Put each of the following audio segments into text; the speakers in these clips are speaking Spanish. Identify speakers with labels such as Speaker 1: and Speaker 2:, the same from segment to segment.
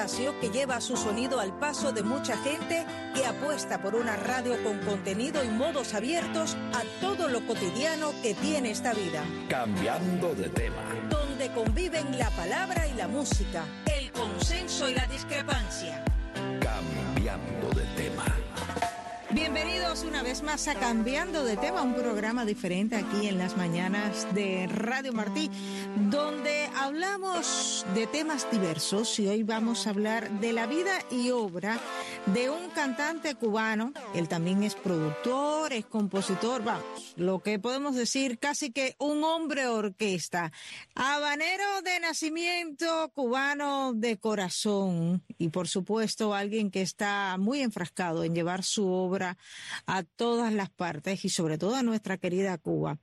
Speaker 1: espacio que lleva su sonido al paso de mucha gente que apuesta por una radio con contenido y modos abiertos a todo lo cotidiano que tiene esta vida.
Speaker 2: Cambiando de tema.
Speaker 1: Donde conviven la palabra y la música, el consenso y la discrepancia.
Speaker 2: Cambiando de tema.
Speaker 1: Bienvenidos una vez más a Cambiando de tema, un programa diferente aquí en las mañanas de Radio Martí, donde hablamos de temas diversos y hoy vamos a hablar de la vida y obra de un cantante cubano. Él también es productor, es compositor, vamos, lo que podemos decir casi que un hombre orquesta. Habanero de nacimiento, cubano de corazón y por supuesto alguien que está muy enfrascado en llevar su obra a todas las partes y sobre todo a nuestra querida Cuba.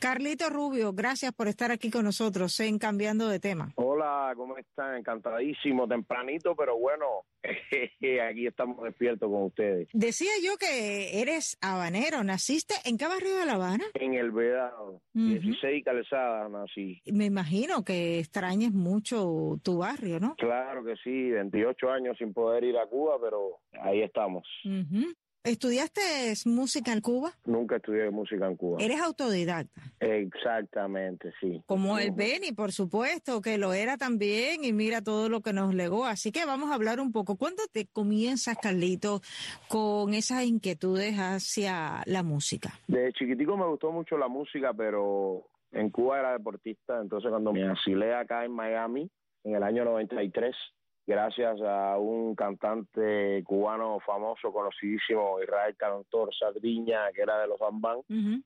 Speaker 1: Carlito Rubio, gracias por estar aquí con nosotros en Cambiando de Tema.
Speaker 3: Hola, ¿cómo están? Encantadísimo, tempranito, pero bueno, aquí estamos despiertos con ustedes.
Speaker 1: Decía yo que eres habanero, ¿naciste en qué barrio de La Habana?
Speaker 3: En el Vedado, 16 calzadas nací.
Speaker 1: Me imagino que extrañes mucho tu barrio, ¿no?
Speaker 3: Claro que sí, 28 años sin poder ir a Cuba, pero ahí estamos.
Speaker 1: ¿Estudiaste música en Cuba?
Speaker 3: Nunca estudié música en Cuba.
Speaker 1: ¿Eres autodidacta?
Speaker 3: Exactamente, sí.
Speaker 1: Como el Beni, por supuesto, que lo era también y mira todo lo que nos legó. Así que vamos a hablar un poco. ¿Cuándo te comienzas, Carlito, con esas inquietudes hacia la música?
Speaker 3: De chiquitico me gustó mucho la música, pero en Cuba era deportista. Entonces cuando me asilé acá en Miami, en el año 93, gracias a un cantante cubano famoso, conocidísimo, Israel Cantor Sardiña, que era de los Bambán.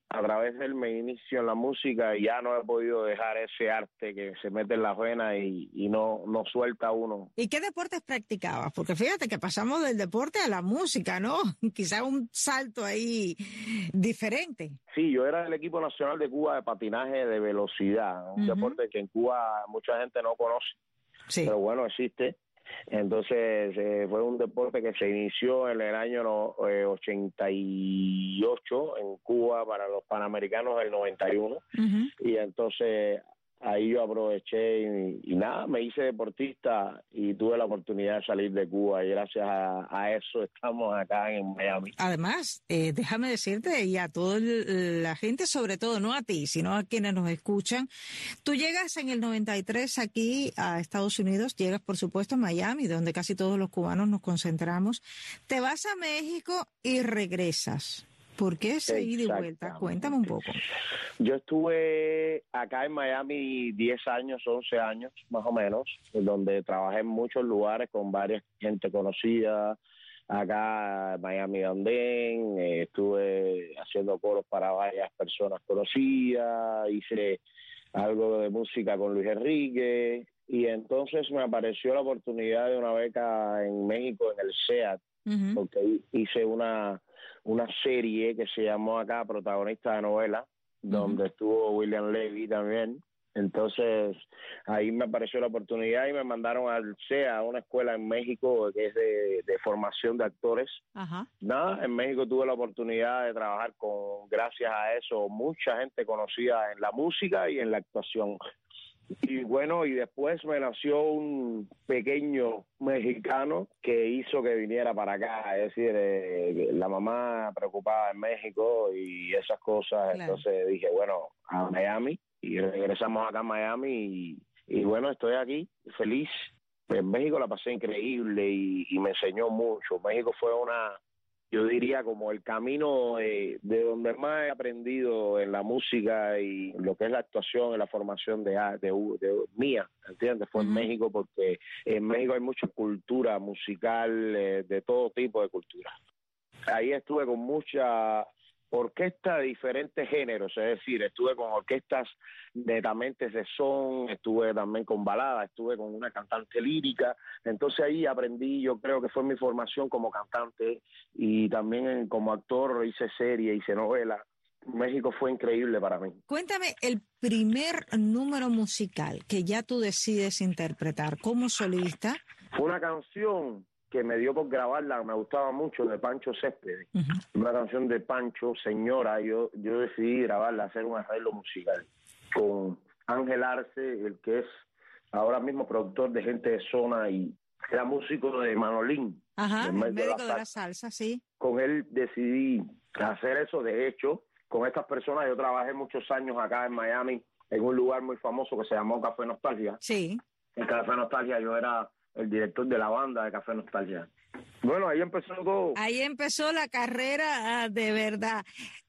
Speaker 3: A través de él me inicio en la música y ya no he podido dejar ese arte que se mete en la vena y, no, no suelta uno.
Speaker 1: ¿Y qué deportes practicabas? Porque fíjate que pasamos del deporte a la música, ¿no? Quizá un salto ahí diferente.
Speaker 3: Sí, yo era del equipo nacional de Cuba de patinaje de velocidad, un deporte que en Cuba mucha gente no conoce. Pero bueno, existe. Entonces eh, fue un deporte que se inició en el año 88 eh, en Cuba para los Panamericanos del 91 y entonces ahí yo aproveché y, nada, me hice deportista y tuve la oportunidad de salir de Cuba y gracias a, eso estamos acá en Miami.
Speaker 1: Además, eh, déjame decirte y a toda la gente, sobre todo no a ti, sino a quienes nos escuchan, tú llegas en el 93 aquí a Estados Unidos, llegas por supuesto a Miami, donde casi todos los cubanos nos concentramos, te vas a México y regresas. ¿Por qué ese ida y vuelta? Cuéntame un poco.
Speaker 3: Yo estuve acá en Miami 10 años, 11 años más o menos, donde trabajé en muchos lugares con varias gente conocida. Acá en Miami Andén, eh, estuve haciendo coros para varias personas conocidas, hice algo de música con Luis Enrique y entonces me apareció la oportunidad de una beca en México en el SEAT, porque hice una una serie que se llamó acá Protagonista de Novela, donde estuvo William Levy también. Entonces ahí me apareció la oportunidad y me mandaron al CEA, a una escuela en México que es de, formación de actores. Nada, en México tuve la oportunidad de trabajar con, gracias a eso, mucha gente conocida en la música y en la actuación. Y bueno, y después me nació un pequeño mexicano que hizo que viniera para acá, es decir, eh, la mamá preocupada en México y esas cosas, entonces dije, bueno, a Miami y regresamos acá a Miami y, bueno, estoy aquí feliz. En México la pasé increíble y, y me enseñó mucho. México fue una yo diría como el camino de donde más he aprendido en la música y lo que es la actuación, en la formación de, de, mía, ¿entiendes? Fue en México porque en México hay mucha cultura musical, eh, de todo tipo de cultura. Ahí estuve con mucha orquesta de diferentes géneros, es decir, estuve con orquestas netamente de son, estuve también con baladas, estuve con una cantante lírica, entonces ahí aprendí, yo creo que fue mi formación como cantante y también como actor hice serie, hice novela. México fue increíble para mí.
Speaker 1: Cuéntame el primer número musical que ya tú decides interpretar como solista.
Speaker 3: Fue una canción que me dio por grabarla, me gustaba mucho, de Pancho Céspedes. Una canción de Pancho, señora, yo, yo decidí grabarla, hacer un arreglo musical con Ángel Arce, el que es ahora mismo productor de Gente de Zona y era músico de Manolín.
Speaker 1: Ajá, el médico de la salsa, sí.
Speaker 3: Con él decidí hacer eso. De hecho, con estas personas yo trabajé muchos años acá en Miami en un lugar muy famoso que se llamó Café Nostalgia.
Speaker 1: Sí.
Speaker 3: En Café Nostalgia yo era el director de la banda de Café Nostalgia. Bueno, ahí empezó todo.
Speaker 1: Ahí empezó la carrera ah, de verdad.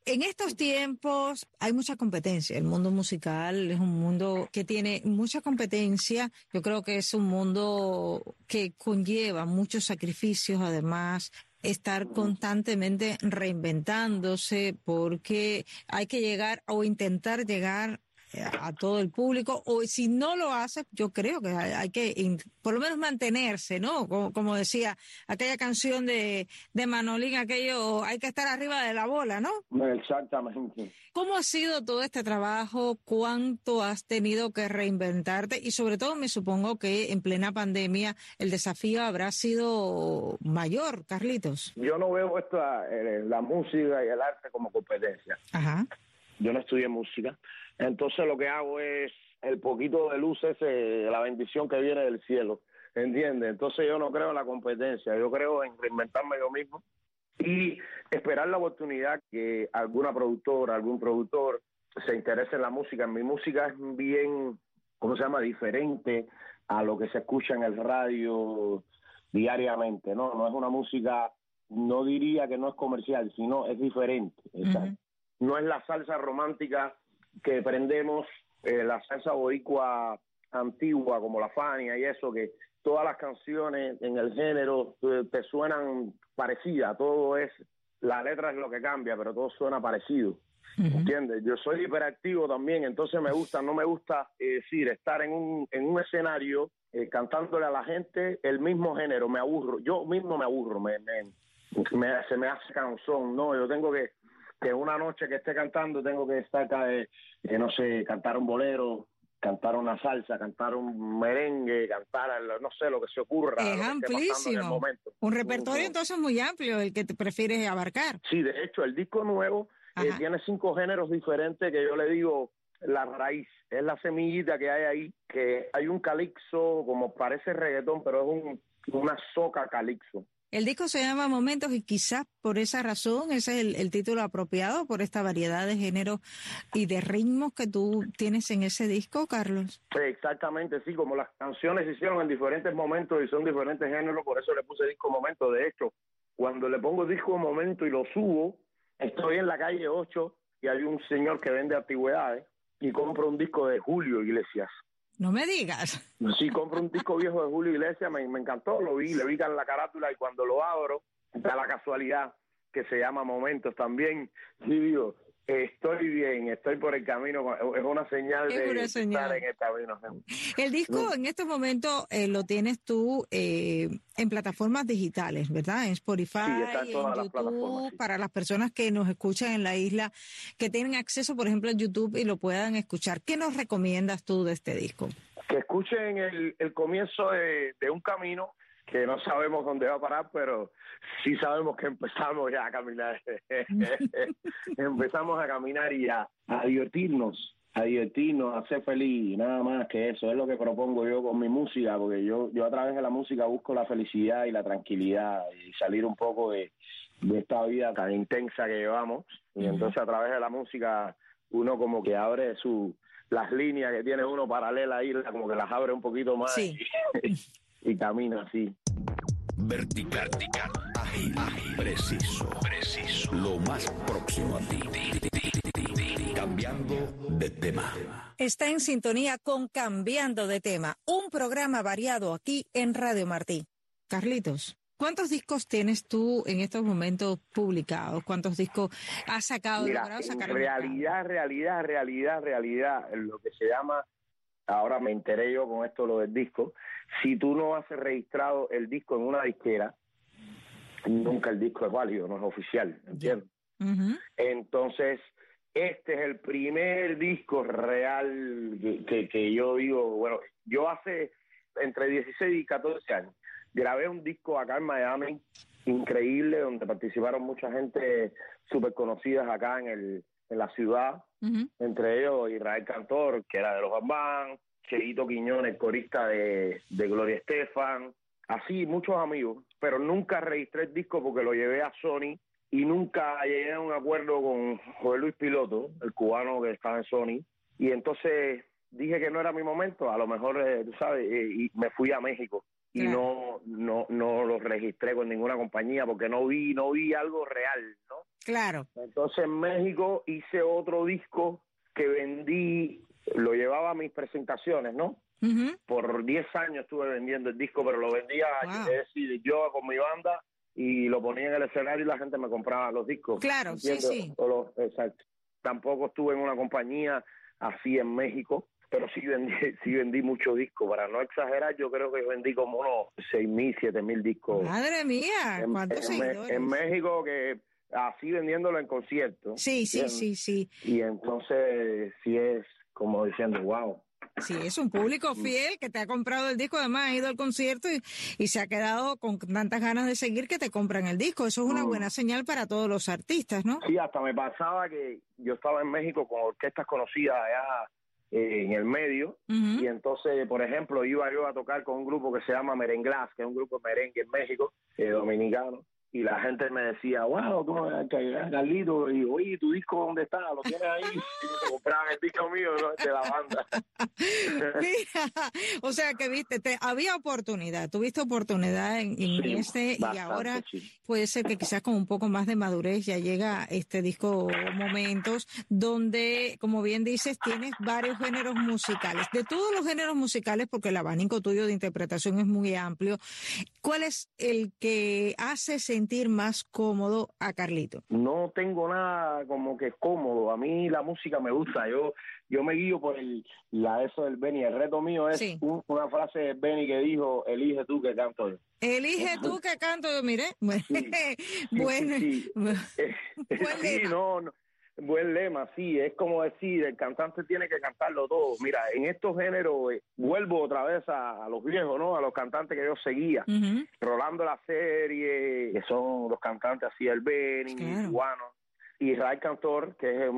Speaker 1: En estos tiempos hay mucha competencia. El mundo musical es un mundo que tiene mucha competencia. Yo creo que es un mundo que conlleva muchos sacrificios, además estar constantemente reinventándose porque hay que llegar o intentar llegar a todo el público, o si no lo hace, yo creo que hay, que por lo menos mantenerse, ¿no? Como, decía aquella canción de, de Manolín, aquello, hay que estar arriba de la bola, ¿no?
Speaker 3: Exactamente.
Speaker 1: ¿Cómo ha sido todo este trabajo? ¿Cuánto has tenido que reinventarte? Y sobre todo me supongo que en plena pandemia el desafío habrá sido mayor, Carlitos.
Speaker 3: Yo no veo esto, eh, la música y el arte como competencia.
Speaker 1: Ajá.
Speaker 3: Yo no estudié música. Entonces lo que hago es el poquito de luz ese, la bendición que viene del cielo, ¿entiendes? Entonces yo no creo en la competencia, yo creo en reinventarme yo mismo y esperar la oportunidad que alguna productora, algún productor se interese en la música. Mi música es bien, ¿cómo se llama?, diferente a lo que se escucha en el radio diariamente, ¿no? No es una música, no diría que no es comercial, sino es diferente. No es la salsa romántica que prendemos eh, la salsa boricua antigua como la Fania y eso, que todas las canciones en el género eh, te, suenan parecidas, todo es, la letra es lo que cambia, pero todo suena parecido. ¿Entiendes? Yo soy hiperactivo también, entonces me gusta, no me gusta eh, decir, estar en un, en un escenario cantándole a la gente el mismo género, me aburro, yo mismo me aburro, me, me, se me hace canzón, no, yo tengo que que una noche que esté cantando tengo que estar, eh, eh, no sé, cantar un bolero, cantar una salsa, cantar un merengue, cantar, no sé, lo que se ocurra.
Speaker 1: Es amplísimo. Un repertorio entonces muy amplio el que te prefieres abarcar.
Speaker 3: Sí, de hecho, el disco nuevo eh, tiene cinco géneros diferentes que yo le digo la raíz, es la semillita que hay ahí, que hay un calixo, como parece reggaetón, pero es un, una soca calixo.
Speaker 1: El disco se llama Momentos y quizás por esa razón ese es el, título apropiado por esta variedad de géneros y de ritmos que tú tienes en ese disco, Carlos.
Speaker 3: exactamente, sí, como las canciones se hicieron en diferentes momentos y son diferentes géneros, por eso le puse disco Momento. De hecho, cuando le pongo disco Momento y lo subo, estoy en la calle 8 y hay un señor que vende antigüedades y compro un disco de Julio Iglesias.
Speaker 1: No me digas.
Speaker 3: Sí, compro un disco viejo de Julio Iglesias, me, encantó, lo vi, le vi en la carátula y cuando lo abro, da la casualidad que se llama Momentos también. Y digo, Estoy bien, estoy por el camino, es una señal de estar en el camino.
Speaker 1: El disco en este momento eh, lo tienes tú eh, en plataformas digitales, ¿verdad? En Spotify, en, YouTube, para las personas que nos escuchan en la isla, que tienen acceso, por ejemplo, a YouTube y lo puedan escuchar. ¿Qué nos recomiendas tú de este disco?
Speaker 3: Que escuchen el, el comienzo de, de un camino que no sabemos dónde va a parar, pero sí sabemos que empezamos ya a caminar. empezamos a caminar y a, a divertirnos, a divertirnos, a ser feliz, nada más que eso. Es lo que propongo yo con mi música, porque yo, yo a través de la música busco la felicidad y la tranquilidad y salir un poco de, de esta vida tan intensa que llevamos. Y entonces a través de la música uno como que abre su las líneas que tiene uno paralela ahí, como que las abre un poquito más.
Speaker 1: Sí.
Speaker 3: y camina así.
Speaker 2: Vertical, vertical, ágil, ágil, preciso, preciso, lo más próximo a ti. Cambiando de tema.
Speaker 1: Está en sintonía con Cambiando de tema, un programa variado aquí en Radio Martí. Carlitos. ¿Cuántos discos tienes tú en estos momentos publicados? ¿Cuántos discos has sacado?
Speaker 3: Mira, sacar realidad, realidad, realidad, realidad, lo que se llama ahora me enteré yo con esto lo del disco, si tú no has registrado el disco en una disquera, nunca el disco es válido, no es oficial, ¿entiendes? Entonces, este es el primer disco real que, que, yo digo, bueno, yo hace entre 16 y 14 años grabé un disco acá en Miami, increíble, donde participaron mucha gente súper conocida acá en, el, en la ciudad, entre ellos Israel Cantor, que era de los Bambán, Cheito Quiñones, corista de, Gloria Estefan, así muchos amigos, pero nunca registré el disco porque lo llevé a Sony y nunca llegué a un acuerdo con José Luis Piloto, el cubano que estaba en Sony, y entonces dije que no era mi momento, a lo mejor, eh, tú sabes, eh, y me fui a México. Y no, no, no lo registré con ninguna compañía porque no vi, no vi algo real, ¿no?
Speaker 1: Claro.
Speaker 3: Entonces en México hice otro disco que vendí, lo llevaba a mis presentaciones, ¿no? Por 10 años estuve vendiendo el disco, pero lo vendía, es decir, yo con mi banda y lo ponía en el escenario y la gente me compraba los discos.
Speaker 1: Claro, sí, sí.
Speaker 3: exacto. Tampoco estuve en una compañía así en México, pero sí vendí, sí vendí mucho disco. Para no exagerar, yo creo que vendí como unos seis mil, siete mil discos.
Speaker 1: Madre mía,
Speaker 3: en,
Speaker 1: ¿cuántos
Speaker 3: en, México que así vendiéndolo en conciertos.
Speaker 1: Sí, sí, sí, sí.
Speaker 3: Y entonces sí es como diciendo, wow.
Speaker 1: Sí, es un público fiel que te ha comprado el disco, además ha ido al concierto y, se ha quedado con tantas ganas de seguir que te compran el disco. Eso es una mm. buena señal para todos los artistas, ¿no?
Speaker 3: Sí, hasta me pasaba que yo estaba en México con orquestas conocidas allá eh, en el medio y entonces, por ejemplo, iba yo a tocar con un grupo que se llama Merenglás, que es un grupo de merengue en México, eh, dominicano, y la gente me decía, wow, Carlito, y oye, ¿tu disco dónde está? ¿Lo tienes ahí? Y me compraban el disco mío de la banda.
Speaker 1: o sea que viste, te, había oportunidad, tuviste oportunidad en, este y ahora puede ser que quizás con un poco más de madurez ya llega este disco momentos donde, como bien dices, tienes varios géneros musicales. De todos los géneros musicales, porque el abanico tuyo de interpretación es muy amplio, ¿cuál es el que hace sentir sentir más cómodo a Carlito?
Speaker 3: No tengo nada como que cómodo. A mí la música me gusta. Yo yo me guío por el la eso del Benny. El reto mío es una frase de Benny que dijo, elige tú que canto yo.
Speaker 1: Elige tú que canto yo, mire. bueno,
Speaker 3: sí, no, no Buen lema, sí, es como decir, el cantante tiene que cantarlo todo. Mira, en estos géneros, eh, vuelvo otra vez a, los viejos, ¿no? A los cantantes que yo seguía, Rolando la serie, que son los cantantes así, el Benny, claro. y Ray Cantor, que es,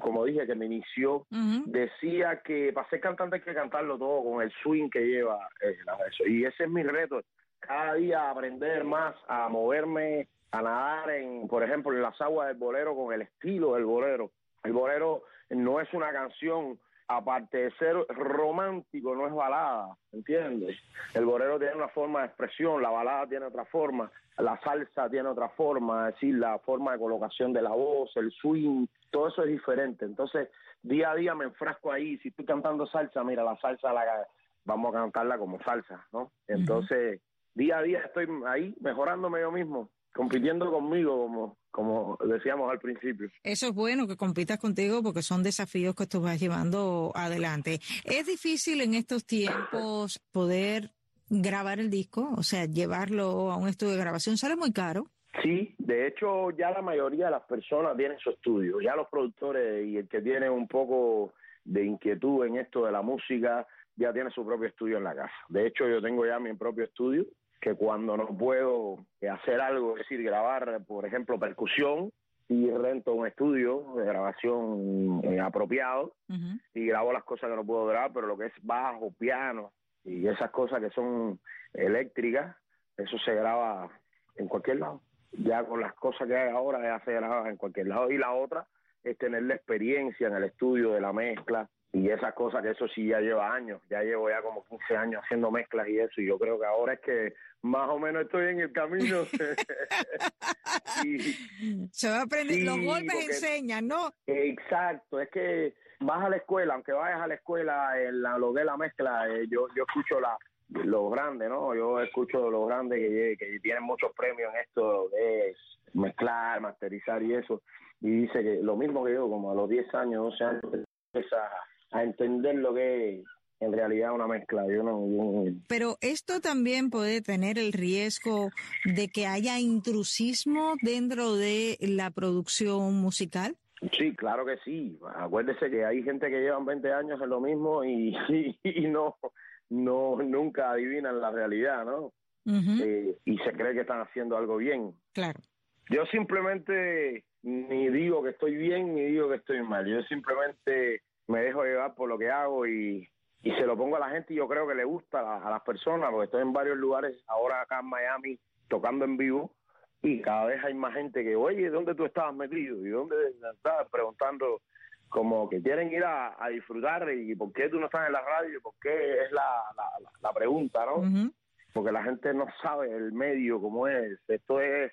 Speaker 3: como dije, que me inició, decía que para ser cantante hay que cantarlo todo con el swing que lleva eh, eso. Y ese es mi reto, cada día aprender más a moverme a nadar en, por ejemplo, en las aguas del bolero con el estilo del bolero. El bolero no es una canción, aparte de ser romántico, no es balada, ¿entiendes? El bolero tiene una forma de expresión, la balada tiene otra forma, la salsa tiene otra forma, es decir, la forma de colocación de la voz, el swing, todo eso es diferente. Entonces, día a día me enfrasco ahí. Si estoy cantando salsa, mira, la salsa la vamos a cantarla como salsa, ¿no? Entonces, día a día estoy ahí mejorándome yo mismo compitiendo conmigo, como, como decíamos al principio.
Speaker 1: Eso es bueno que compitas contigo porque son desafíos que tú vas llevando adelante. ¿Es difícil en estos tiempos poder grabar el disco? O sea, llevarlo a un estudio de grabación sale muy caro.
Speaker 3: Sí, de hecho ya la mayoría de las personas tienen su estudio, ya los productores y el que tiene un poco de inquietud en esto de la música ya tiene su propio estudio en la casa. De hecho yo tengo ya mi propio estudio que cuando no puedo hacer algo, es decir, grabar, por ejemplo, percusión, y rento un estudio de grabación eh, apropiado y grabo las cosas que no puedo grabar, pero lo que es bajo, piano y esas cosas que son eléctricas, eso se graba en cualquier lado. Ya con las cosas que hay ahora ya se graba en cualquier lado. Y la otra es tener la experiencia en el estudio de la mezcla, y esas cosas que eso sí ya lleva años, ya llevo ya como 15 años haciendo mezclas y eso, y yo creo que ahora es que más o menos estoy en el camino.
Speaker 1: Se va a aprender, los golpes enseñan, ¿no?
Speaker 3: Exacto, es que vas a la escuela, aunque vayas a la escuela, en la, lo de la mezcla, eh, yo, yo escucho la los grandes, ¿no? Yo escucho los grandes que, que tienen muchos premios en esto de mezclar, masterizar y eso, y dice que lo mismo que yo, como a los 10 años, 12 años, empieza a entender lo que es en realidad una mezcla. Yo no,
Speaker 1: Pero esto también puede tener el riesgo de que haya intrusismo dentro de la producción musical.
Speaker 3: Sí, claro que sí. Acuérdese que hay gente que llevan 20 años en lo mismo y, y, no, no nunca adivinan la realidad, ¿no? Eh, y se cree que están haciendo algo bien.
Speaker 1: Claro.
Speaker 3: Yo simplemente ni digo que estoy bien ni digo que estoy mal. Yo simplemente me dejo llevar por lo que hago y, y se lo pongo a la gente y yo creo que le gusta a, las personas, porque estoy en varios lugares ahora acá en Miami tocando en vivo y cada vez hay más gente que, oye, ¿dónde tú estabas metido? ¿Y dónde estabas preguntando? Como que quieren ir a, disfrutar y por qué tú no estás en la radio, por qué es la, la, pregunta, ¿no? Porque la gente no sabe el medio como es. Esto es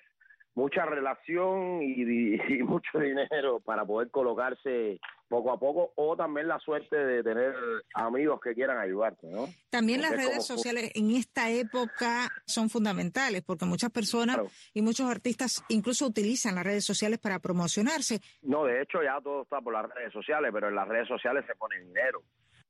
Speaker 3: mucha relación y, mucho dinero para poder colocarse poco a poco o también la suerte de tener amigos que quieran ayudarte, ¿no?
Speaker 1: También las redes sociales en esta época son fundamentales porque muchas personas y muchos artistas incluso utilizan las redes sociales para promocionarse.
Speaker 3: No, de hecho ya todo está por las redes sociales, pero en las redes sociales se pone dinero.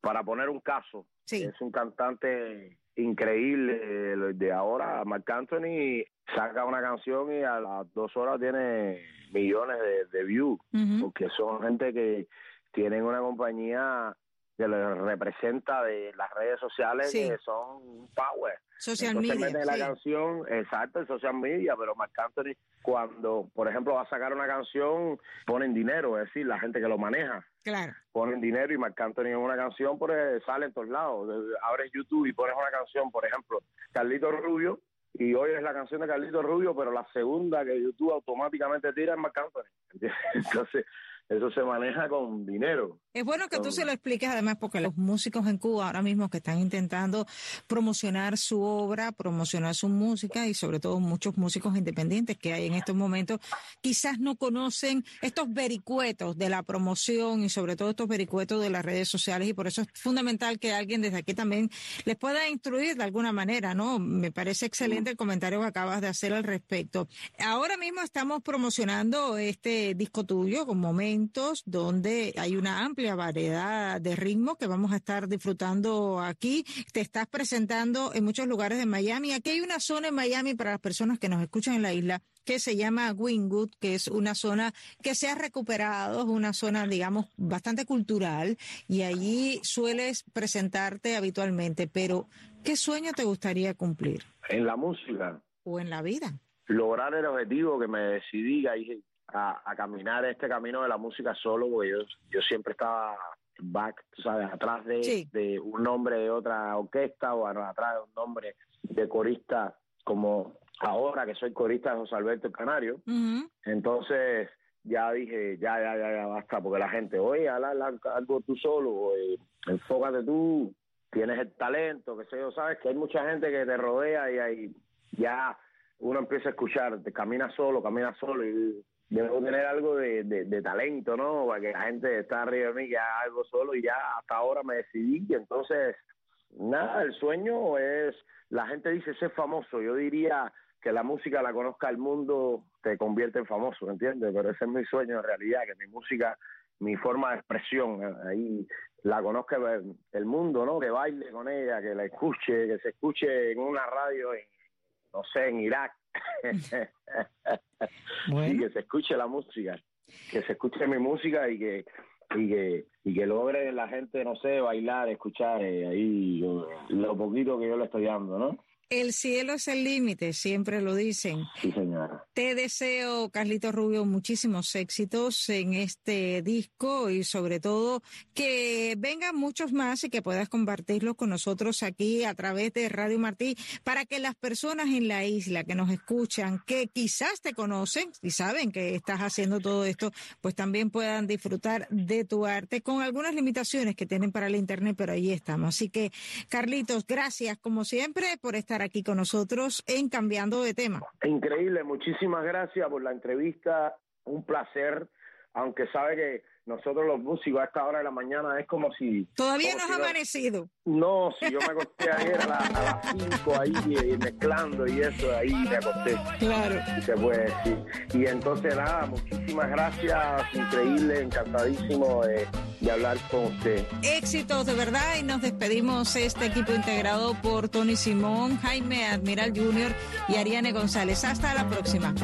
Speaker 3: Para poner un caso, es un cantante increíble de ahora, Marc Anthony saca una canción y a las dos horas tiene millones de, views, porque son gente que tienen una compañía que les representa de las redes sociales que son power.
Speaker 1: Social media.
Speaker 3: la canción, exacto, en social media, pero Marc Anthony, cuando, por ejemplo, va a sacar una canción, ponen dinero, es decir, la gente que lo maneja.
Speaker 1: Claro.
Speaker 3: Ponen dinero y Marc Anthony en una canción, pues sale en todos lados. Abres YouTube y pones una canción, por ejemplo, Carlito Rubio, y hoy es la canción de Carlito Rubio, pero la segunda que YouTube automáticamente tira es Marc Anthony. Entonces, eso se maneja con dinero.
Speaker 1: Es bueno que tú se lo expliques además porque los músicos en Cuba ahora mismo que están intentando promocionar su obra, promocionar su música y sobre todo muchos músicos independientes que hay en estos momentos quizás no conocen estos vericuetos de la promoción y sobre todo estos vericuetos de las redes sociales y por eso es fundamental que alguien desde aquí también les pueda instruir de alguna manera, ¿no? Me parece excelente el comentario que acabas de hacer al respecto. Ahora mismo estamos promocionando este disco tuyo con momentos donde hay una amplia variedad de ritmos que vamos a estar disfrutando aquí. Te estás presentando en muchos lugares de Miami. Aquí hay una zona en Miami para las personas que nos escuchan en la isla que se llama Wingwood, que es una zona que se ha recuperado, es una zona, digamos, bastante cultural y allí sueles presentarte habitualmente. Pero, ¿qué sueño te gustaría cumplir?
Speaker 3: En la música.
Speaker 1: O en la vida.
Speaker 3: Lograr el objetivo que me decidí, ahí a, caminar este camino de la música solo, porque yo, yo siempre estaba back, tú sabes, atrás de, de un nombre de otra orquesta o atrás de un nombre de corista como ahora que soy corista de José Alberto Canario. Entonces ya dije, ya, ya, ya, ya basta, porque la gente, oye, haz algo tú solo, enfócate tú, tienes el talento, que sé yo, sabes que hay mucha gente que te rodea y ahí ya uno empieza a escuchar, te camina solo, camina solo y debo tener algo de, de, talento, ¿no? Para que la gente está arriba de mí, que algo solo y ya hasta ahora me decidí. Y entonces, nada, el sueño es, la gente dice ser famoso. Yo diría que la música la conozca el mundo, te convierte en famoso, ¿entiendes? Pero ese es mi sueño en realidad, que mi música, mi forma de expresión, eh, ahí la conozca el mundo, ¿no? Que baile con ella, que la escuche, que se escuche en una radio, en, no sé, en Irak, y que se escuche la música, que se escuche mi música y que y que y que logre la gente, no sé, bailar, escuchar eh, ahí lo poquito que yo le estoy dando, ¿no?
Speaker 1: El cielo es el límite, siempre lo dicen.
Speaker 3: Sí, señora.
Speaker 1: Te deseo, Carlito Rubio, muchísimos éxitos en este disco y sobre todo que vengan muchos más y que puedas compartirlos con nosotros aquí a través de Radio Martí para que las personas en la isla que nos escuchan, que quizás te conocen y saben que estás haciendo todo esto, pues también puedan disfrutar de tu arte con algunas limitaciones que tienen para el Internet, pero ahí estamos. Así que, Carlitos, gracias como siempre por estar aquí con nosotros en Cambiando de Tema.
Speaker 3: Increíble, muchísimas gracias por la entrevista, un placer, aunque sabe que nosotros los músicos a esta hora de la mañana es como si...
Speaker 1: Todavía no ha amanecido.
Speaker 3: No, si yo me acosté ayer a, las 5 ahí eh, mezclando y eso, ahí me acosté.
Speaker 1: Claro.
Speaker 3: Y se puede decir. Y entonces nada, muchísimas gracias, increíble, encantadísimo de, de hablar con usted.
Speaker 1: Éxitos de verdad y nos despedimos este equipo integrado por Tony Simón, Jaime Admiral Jr. y Ariane González. Hasta la próxima.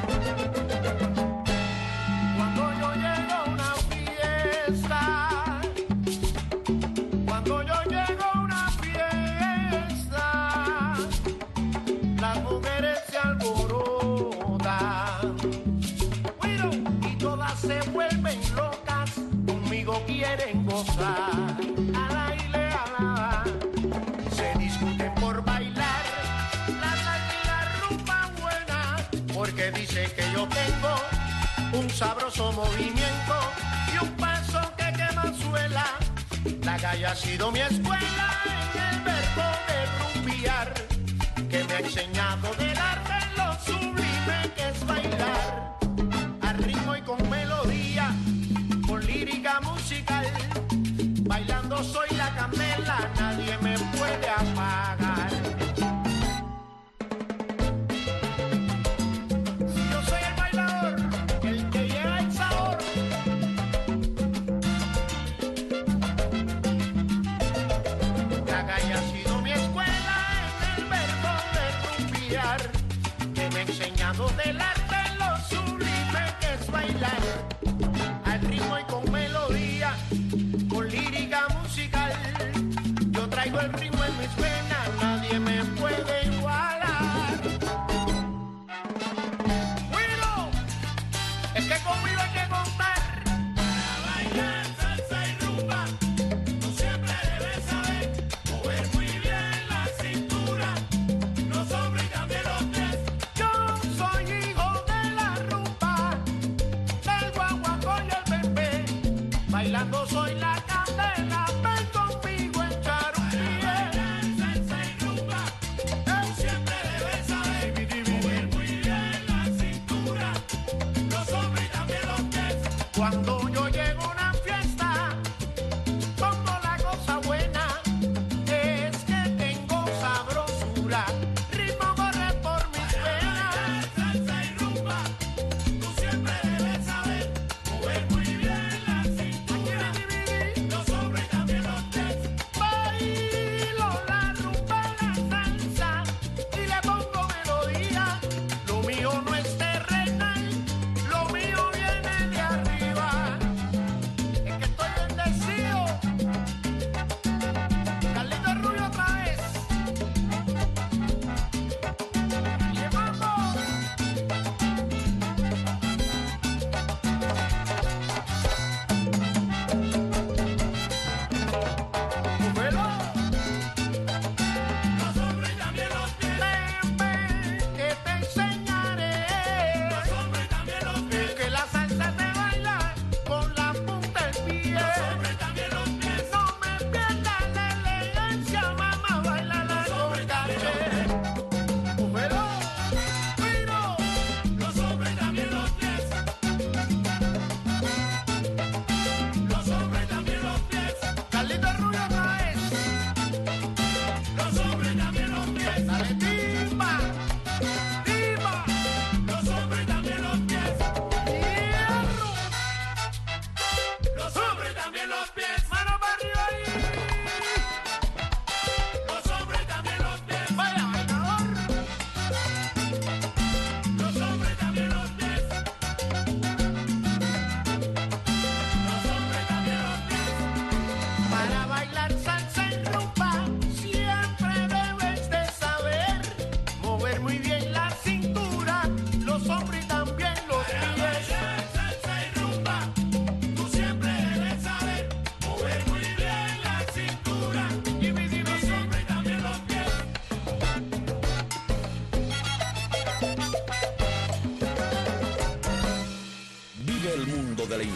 Speaker 4: sido mi escuela en el verbo de rumbiar que me ha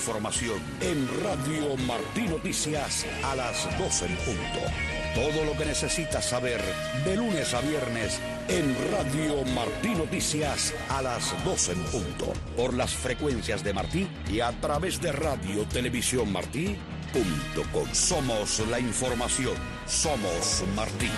Speaker 2: información en Radio Martí Noticias a las 12 en punto. Todo lo que necesitas saber de lunes a viernes en Radio Martí Noticias a las 12 en punto. Por las frecuencias de Martí y a través de Radio Televisión Martí. Punto com. Somos la información. Somos Martí.